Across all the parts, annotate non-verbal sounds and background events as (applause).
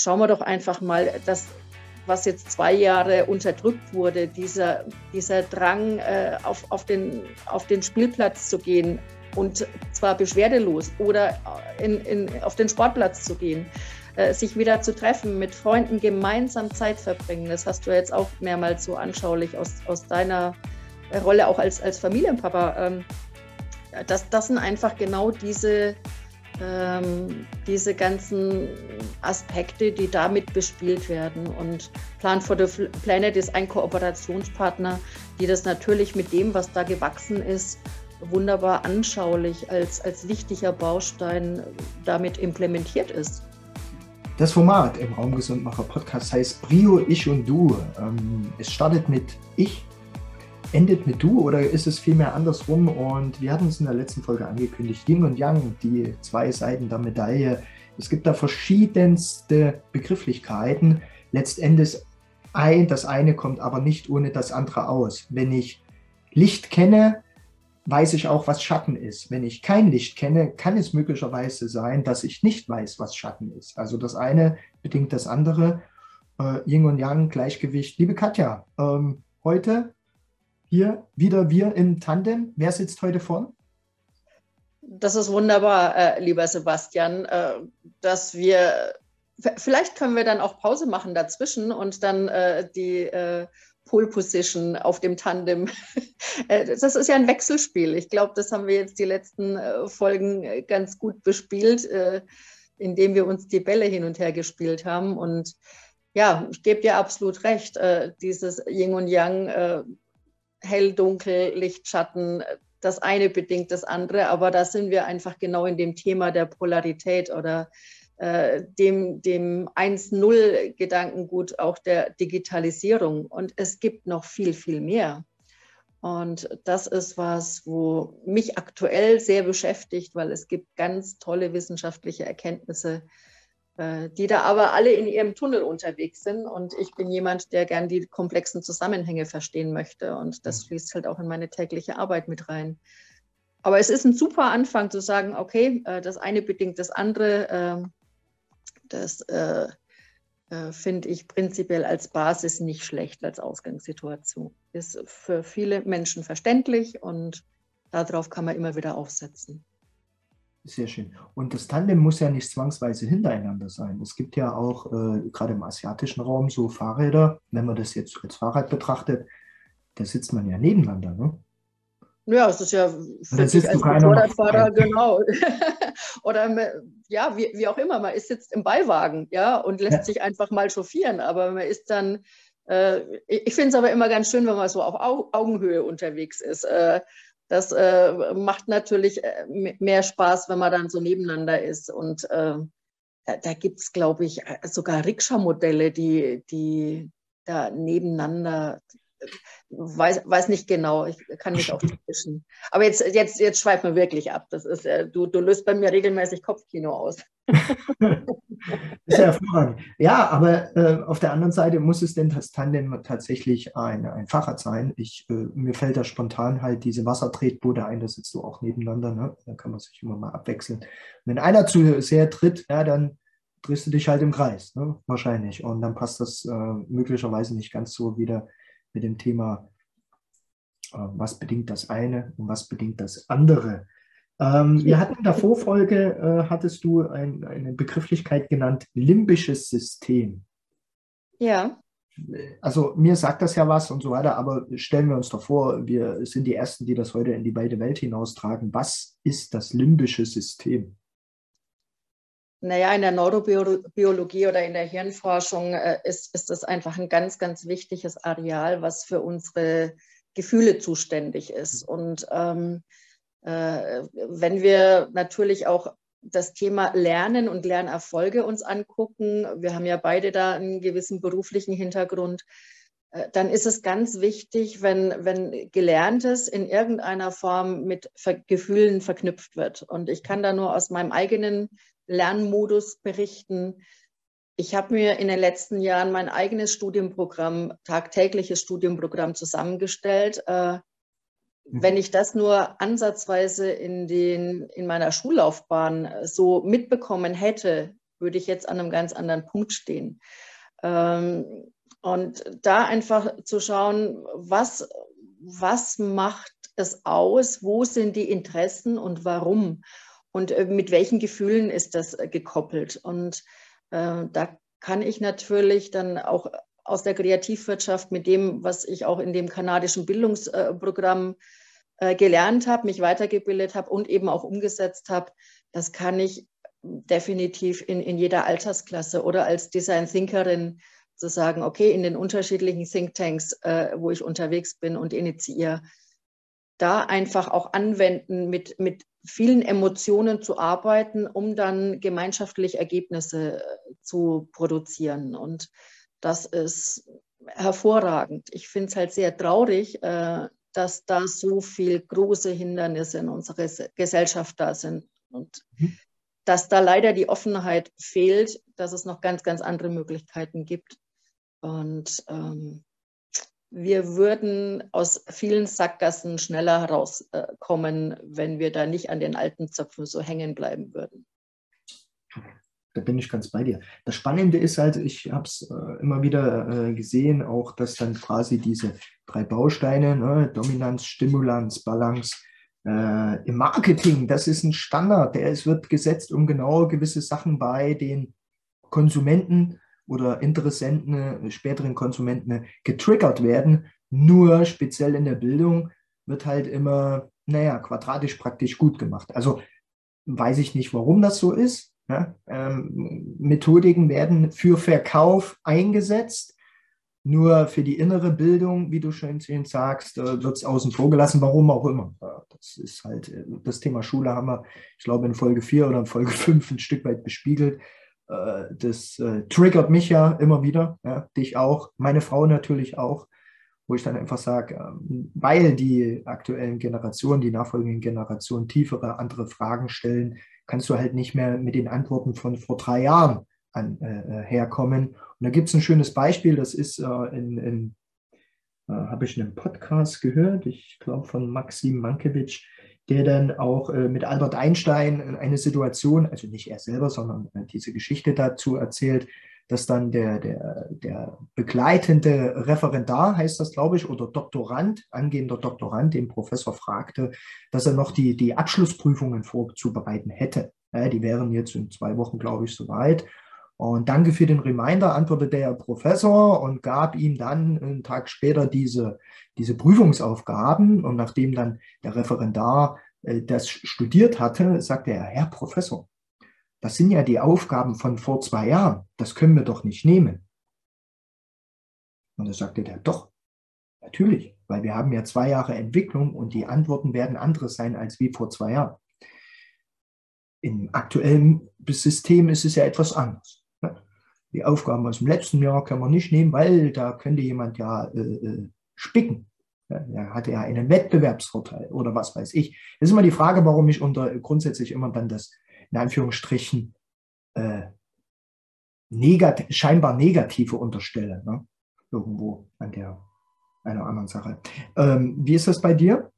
schauen wir doch einfach mal, dass was jetzt zwei Jahre unterdrückt wurde, dieser, dieser Drang, äh, auf, auf, den, auf den Spielplatz zu gehen und zwar beschwerdelos oder in, in, auf den Sportplatz zu gehen, äh, sich wieder zu treffen, mit Freunden gemeinsam Zeit verbringen. Das hast du jetzt auch mehrmals so anschaulich aus, aus deiner Rolle auch als, als Familienpapa. Ähm, das, das sind einfach genau diese, ähm, diese ganzen Aspekte, die damit bespielt werden. Und Plan for the Planet ist ein Kooperationspartner, die das natürlich mit dem, was da gewachsen ist, wunderbar anschaulich als, als wichtiger Baustein damit implementiert ist. Das Format im Raumgesundmacher Podcast heißt Brio, Ich und Du. Ähm, es startet mit Ich endet mit Du oder ist es vielmehr andersrum? Und wir hatten es in der letzten Folge angekündigt, Yin und Yang, die zwei Seiten der Medaille. Es gibt da verschiedenste Begrifflichkeiten. Letztendlich ein, das eine kommt aber nicht ohne das andere aus. Wenn ich Licht kenne, weiß ich auch, was Schatten ist. Wenn ich kein Licht kenne, kann es möglicherweise sein, dass ich nicht weiß, was Schatten ist. Also das eine bedingt das andere. Äh, Yin und Yang, Gleichgewicht. Liebe Katja, ähm, heute hier wieder wir im Tandem. Wer sitzt heute vorn? Das ist wunderbar, äh, lieber Sebastian, äh, dass wir, vielleicht können wir dann auch Pause machen dazwischen und dann äh, die äh, Pole Position auf dem Tandem. (laughs) Äh, das ist ja ein Wechselspiel. Ich glaube, das haben wir jetzt die letzten äh, Folgen ganz gut bespielt, indem wir uns die Bälle hin und her gespielt haben. Und ja, ich gebe dir absolut recht. Dieses Yin und Yang hell, dunkel, Licht, Schatten, das eine bedingt das andere, aber da sind wir einfach genau in dem Thema der Polarität oder äh, dem, dem 1-0-Gedankengut auch der Digitalisierung. Und es gibt noch viel, viel mehr. Und das ist was, wo mich aktuell sehr beschäftigt, weil es gibt ganz tolle wissenschaftliche Erkenntnisse, äh, die da aber alle in ihrem Tunnel unterwegs sind. Und ich bin jemand, der gern die komplexen Zusammenhänge verstehen möchte. Und das mhm. fließt halt auch in meine tägliche Arbeit mit rein. Aber es ist ein super Anfang zu sagen, okay, äh, das eine bedingt das andere. Ähm, das äh, finde ich prinzipiell als Basis nicht schlecht, als Ausgangssituation. Ist für viele Menschen verständlich und darauf kann man immer wieder aufsetzen. Sehr schön. Und das Tandem muss ja nicht zwangsweise hintereinander sein. Es gibt ja auch äh, gerade im asiatischen Raum so Fahrräder, wenn man das jetzt als Fahrrad betrachtet, da sitzt man ja nebeneinander. Ne? Ja, es ist ja für sich als Motorradfahrer, genau. (laughs) Oder ja, wie, wie auch immer, man ist jetzt im Beiwagen, ja, und lässt ja. sich einfach mal chauffieren, aber man ist dann, äh, ich finde es aber immer ganz schön, wenn man so auf Augenhöhe unterwegs ist. Äh, das äh, macht natürlich äh, mehr Spaß, wenn man dann so nebeneinander ist. Und äh, da, da gibt es, glaube ich, äh, sogar Rikscha-Modelle, die, die da nebeneinander weiß, weiß nicht genau, ich kann nicht (laughs) auch zwischen. Aber jetzt, jetzt, jetzt schweifen wir wirklich ab. Das ist, äh, du, du löst bei mir regelmäßig Kopfkino aus. (laughs) ist ja hervorragend. Ja, aber äh, auf der anderen Seite muss es denn das Tandem tatsächlich ein, ein Fahrrad sein. Ich, äh, mir fällt da spontan halt diese Wassertretboote ein, da sitzt du auch nebeneinander, ne? da kann man sich immer mal abwechseln. Wenn einer zu sehr tritt, ja, dann drehst du dich halt im Kreis, ne? wahrscheinlich. Und dann passt das äh, möglicherweise nicht ganz so wieder mit dem Thema, äh, was bedingt das eine und was bedingt das andere. Ähm, wir hatten in der Vorfolge, äh, hattest du ein, eine Begrifflichkeit genannt, limbisches System. Ja. Also mir sagt das ja was und so weiter, aber stellen wir uns doch vor, wir sind die Ersten, die das heute in die weite Welt hinaustragen. Was ist das limbische System? Naja, in der Neurobiologie oder in der Hirnforschung äh, ist, ist das einfach ein ganz, ganz wichtiges Areal, was für unsere Gefühle zuständig ist. Und ähm, äh, wenn wir natürlich auch das Thema Lernen und Lernerfolge uns angucken, wir haben ja beide da einen gewissen beruflichen Hintergrund, äh, dann ist es ganz wichtig, wenn, wenn Gelerntes in irgendeiner Form mit Ver Gefühlen verknüpft wird. Und ich kann da nur aus meinem eigenen Lernmodus berichten. Ich habe mir in den letzten Jahren mein eigenes Studienprogramm, tagtägliches Studienprogramm zusammengestellt. Äh, mhm. wenn ich das nur ansatzweise in, den, in meiner Schullaufbahn so mitbekommen hätte, würde ich jetzt an einem ganz anderen Punkt stehen. Ähm, und da einfach zu schauen, was, was macht es aus, wo sind die Interessen und warum und äh, mit welchen Gefühlen ist das äh, gekoppelt. Und äh, da kann ich natürlich dann auch aus der Kreativwirtschaft mit dem, was ich auch in dem kanadischen Bildungsprogramm äh, gelernt habe, mich weitergebildet habe und eben auch umgesetzt habe, das kann ich definitiv in, in jeder Altersklasse oder als Design Thinkerin zu sagen, okay, in den unterschiedlichen Thinktanks, äh, wo ich unterwegs bin und initiiere, da einfach auch anwenden, mit, mit vielen Emotionen zu arbeiten, um dann gemeinschaftlich Ergebnisse äh, zu produzieren. Und das ist hervorragend. Ich finde es halt sehr traurig, äh, dass da so viele große Hindernisse in unserer Gesellschaft da sind. Und mhm. dass da leider die Offenheit fehlt, dass es noch ganz, ganz andere Möglichkeiten gibt. Und ähm, wir würden aus vielen Sackgassen schneller herauskommen, wenn wir da nicht an den alten Zöpfen so hängen bleiben würden. Da bin ich ganz bei dir. Das Spannende ist halt, ich habe es äh, immer wieder äh, gesehen, auch dass dann quasi diese drei Bausteine, ne, Dominanz, Stimulanz, Balance, äh, im Marketing, das ist ein Standard, der es wird gesetzt, um genau gewisse Sachen bei den Konsumenten oder Interessenten, äh, späteren Konsumenten äh, getriggert werden. Nur speziell in der Bildung wird halt immer, naja, quadratisch praktisch gut gemacht. Also weiß ich nicht, warum das so ist. Ja? Ähm, Methodiken werden für Verkauf eingesetzt. Nur für die innere Bildung, wie du schön sagst, äh, wird es außen vor gelassen, warum auch immer. Das ist halt das Thema Schule haben wir, ich glaube, in Folge 4 oder in Folge 5 ein Stück weit bespiegelt. Äh, das äh, triggert mich ja immer wieder, ja, dich auch, meine Frau natürlich auch, wo ich dann einfach sage, ähm, weil die aktuellen Generationen, die nachfolgenden Generationen tiefere, andere Fragen stellen, kannst du halt nicht mehr mit den Antworten von vor drei Jahren an, äh, äh herkommen. Und da gibt es ein schönes Beispiel, das ist äh, in, in äh, habe ich in einem Podcast gehört, ich glaube von Maxim Mankiewicz, der dann auch äh, mit Albert Einstein eine Situation, also nicht er selber, sondern äh, diese Geschichte dazu erzählt, dass dann der, der, der begleitende Referendar, heißt das, glaube ich, oder Doktorand, angehender Doktorand, den Professor fragte, dass er noch die, die Abschlussprüfungen vorzubereiten hätte. Ja, die wären jetzt in zwei Wochen, glaube ich, soweit. Und danke für den Reminder, antwortete der Professor und gab ihm dann einen Tag später diese, diese Prüfungsaufgaben. Und nachdem dann der Referendar äh, das studiert hatte, sagte er, Herr Professor, das sind ja die Aufgaben von vor zwei Jahren, das können wir doch nicht nehmen. Und da sagte der, doch, natürlich, weil wir haben ja zwei Jahre Entwicklung und die Antworten werden andere sein als wie vor zwei Jahren. Im aktuellen System ist es ja etwas anders die Aufgaben aus dem letzten Jahr kann man nicht nehmen, weil da könnte jemand ja äh, äh spicken. Er hatte ja einen Wettbewerbsvorteil oder was weiß ich. Das ist immer die Frage, warum ich unter grundsätzlich immer dann das in Anführungsstrichen äh, negat scheinbar Negative unterstelle. Ne? Irgendwo an der einer anderen Sache. Ähm, wie ist das bei dir?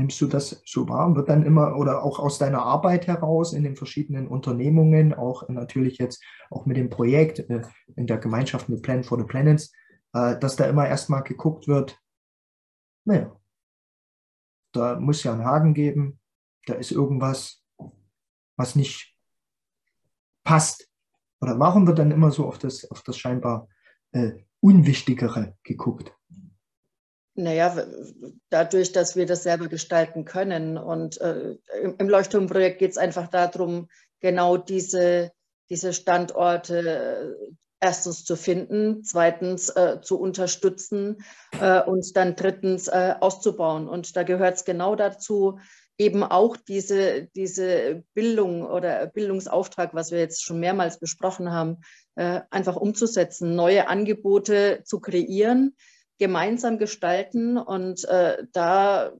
Nimmst du das so wahr? Wird dann immer oder auch aus deiner Arbeit heraus in den verschiedenen Unternehmungen, auch natürlich jetzt auch mit dem Projekt äh, in der Gemeinschaft mit Plan for the Planets, äh, dass da immer erstmal geguckt wird, naja, da muss ja einen Haken geben, da ist irgendwas, was nicht passt. Oder warum wird dann immer so auf das, auf das scheinbar äh, Unwichtigere geguckt? Naja, dadurch, dass wir das selber gestalten können. Und äh, im Leuchtturmprojekt geht es einfach darum, genau diese, diese Standorte äh, erstens zu finden, zweitens äh, zu unterstützen äh, und dann drittens äh, auszubauen. Und da gehört es genau dazu, eben auch diese, diese Bildung oder Bildungsauftrag, was wir jetzt schon mehrmals besprochen haben, äh, einfach umzusetzen, neue Angebote zu kreieren, gemeinsam gestalten. Und äh, da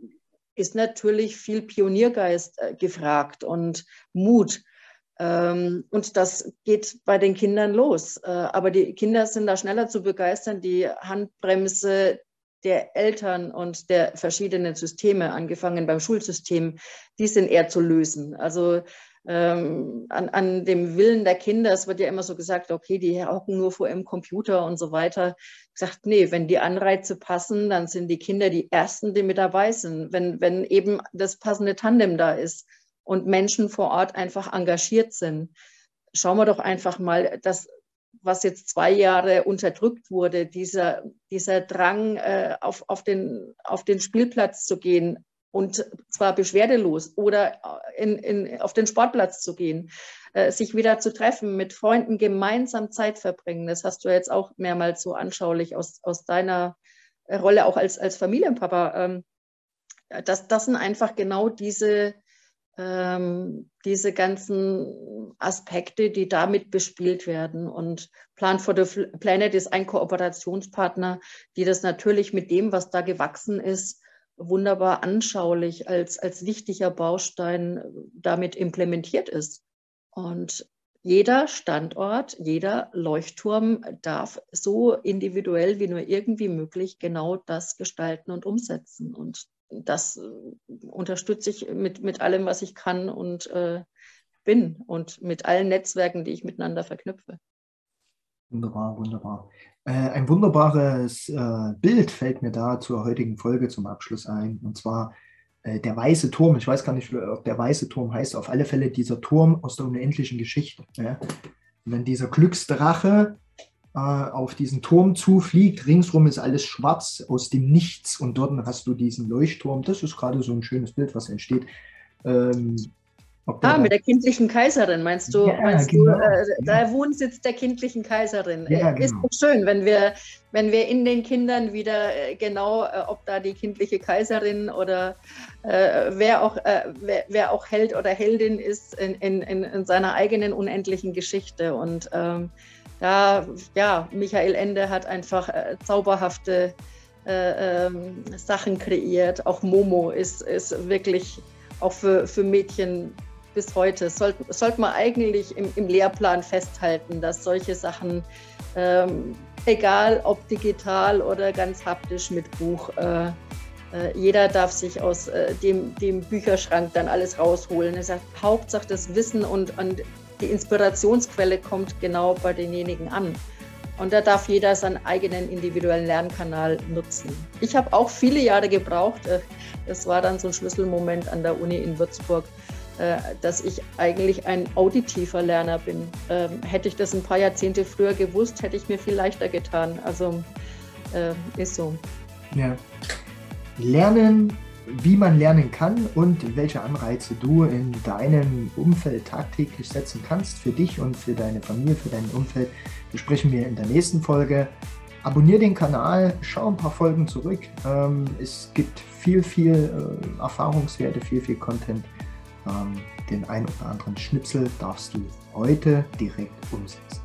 ist natürlich viel Pioniergeist äh, gefragt und Mut. Ähm, und das geht bei den Kindern los. Äh, aber die Kinder sind da schneller zu begeistern. Die Handbremse der Eltern und der verschiedenen Systeme, angefangen beim Schulsystem, die sind eher zu lösen. Also ähm, an, an dem Willen der Kinder. Es wird ja immer so gesagt, okay, die hocken nur vor ihrem Computer und so weiter. Ich gesagt, nee, wenn die Anreize passen, dann sind die Kinder die Ersten, die mit dabei sind. Wenn, wenn eben das passende Tandem da ist und Menschen vor Ort einfach engagiert sind. Schauen wir doch einfach mal, dass was jetzt zwei Jahre unterdrückt wurde, dieser, dieser Drang, äh, auf, auf, den, auf den Spielplatz zu gehen, und zwar beschwerdelos oder in, in, auf den Sportplatz zu gehen, äh, sich wieder zu treffen, mit Freunden gemeinsam Zeit verbringen. Das hast du jetzt auch mehrmals so anschaulich aus, aus deiner Rolle auch als, als Familienpapa. Ähm, das, das sind einfach genau diese, ähm, diese ganzen Aspekte, die damit bespielt werden. Und Plan for the Planet ist ein Kooperationspartner, die das natürlich mit dem, was da gewachsen ist, wunderbar anschaulich als, als wichtiger Baustein damit implementiert ist. Und jeder Standort, jeder Leuchtturm darf so individuell wie nur irgendwie möglich genau das gestalten und umsetzen. Und das äh, unterstütze ich mit, mit allem, was ich kann und äh, bin und mit allen Netzwerken, die ich miteinander verknüpfe. Wunderbar, wunderbar. Äh, ein wunderbares äh, Bild fällt mir da zur heutigen Folge zum Abschluss ein. Und zwar äh, der weiße Turm. Ich weiß gar nicht, ob der weiße Turm heißt. Auf alle Fälle dieser Turm aus der unendlichen Geschichte. Ja? wenn dieser Glücksdrache äh, auf diesen Turm zufliegt, ringsrum ist alles schwarz aus dem Nichts und dort hast du diesen Leuchtturm. Das ist gerade so ein schönes Bild, was entsteht. Ähm, Ah, mit der kindlichen Kaiserin, meinst du? Ja, meinst genau. du äh, der Wohnsitz der kindlichen Kaiserin. Ja, genau. Ist doch schön, wenn wir, wenn wir in den Kindern wieder äh, genau, äh, ob da die kindliche Kaiserin oder äh, wer, auch, äh, wer, wer, auch Held oder Heldin ist in, in, in seiner eigenen unendlichen Geschichte. Und ähm, da, ja, Michael Ende hat einfach äh, zauberhafte ähm, Sachen kreiert. Auch Momo ist, ist wirklich auch für, für Mädchen bis heute. Sollte, sollte man eigentlich im, im, Lehrplan festhalten, dass solche Sachen, ähm, egal ob digital oder ganz haptisch mit Buch, äh, äh, jeder darf sich aus äh, dem, dem, Bücherschrank dann alles rausholen. Er sagt, Hauptsache das Wissen und, und die Inspirationsquelle kommt genau bei denjenigen an. Und da darf jeder seinen eigenen individuellen Lernkanal nutzen. Ich habe auch viele Jahre gebraucht. Äh, das war dann so ein Schlüsselmoment an der Uni in Würzburg, dass ich eigentlich ein auditiver Lerner bin. Ähm, hätte ich das ein paar Jahrzehnte früher gewusst, hätte ich mir viel leichter getan. Also äh, ist so. Ja. Lernen, wie man lernen kann und welche Anreize du in deinem Umfeld tagtäglich setzen kannst, für dich und für deine Familie, für dein Umfeld, besprechen wir in der nächsten Folge. Abonnier den Kanal, schau ein paar Folgen zurück. Ähm, es gibt viel, viel äh, Erfahrungswerte, viel, viel Content den ein oder anderen Schnipsel darfst du heute direkt umsetzen.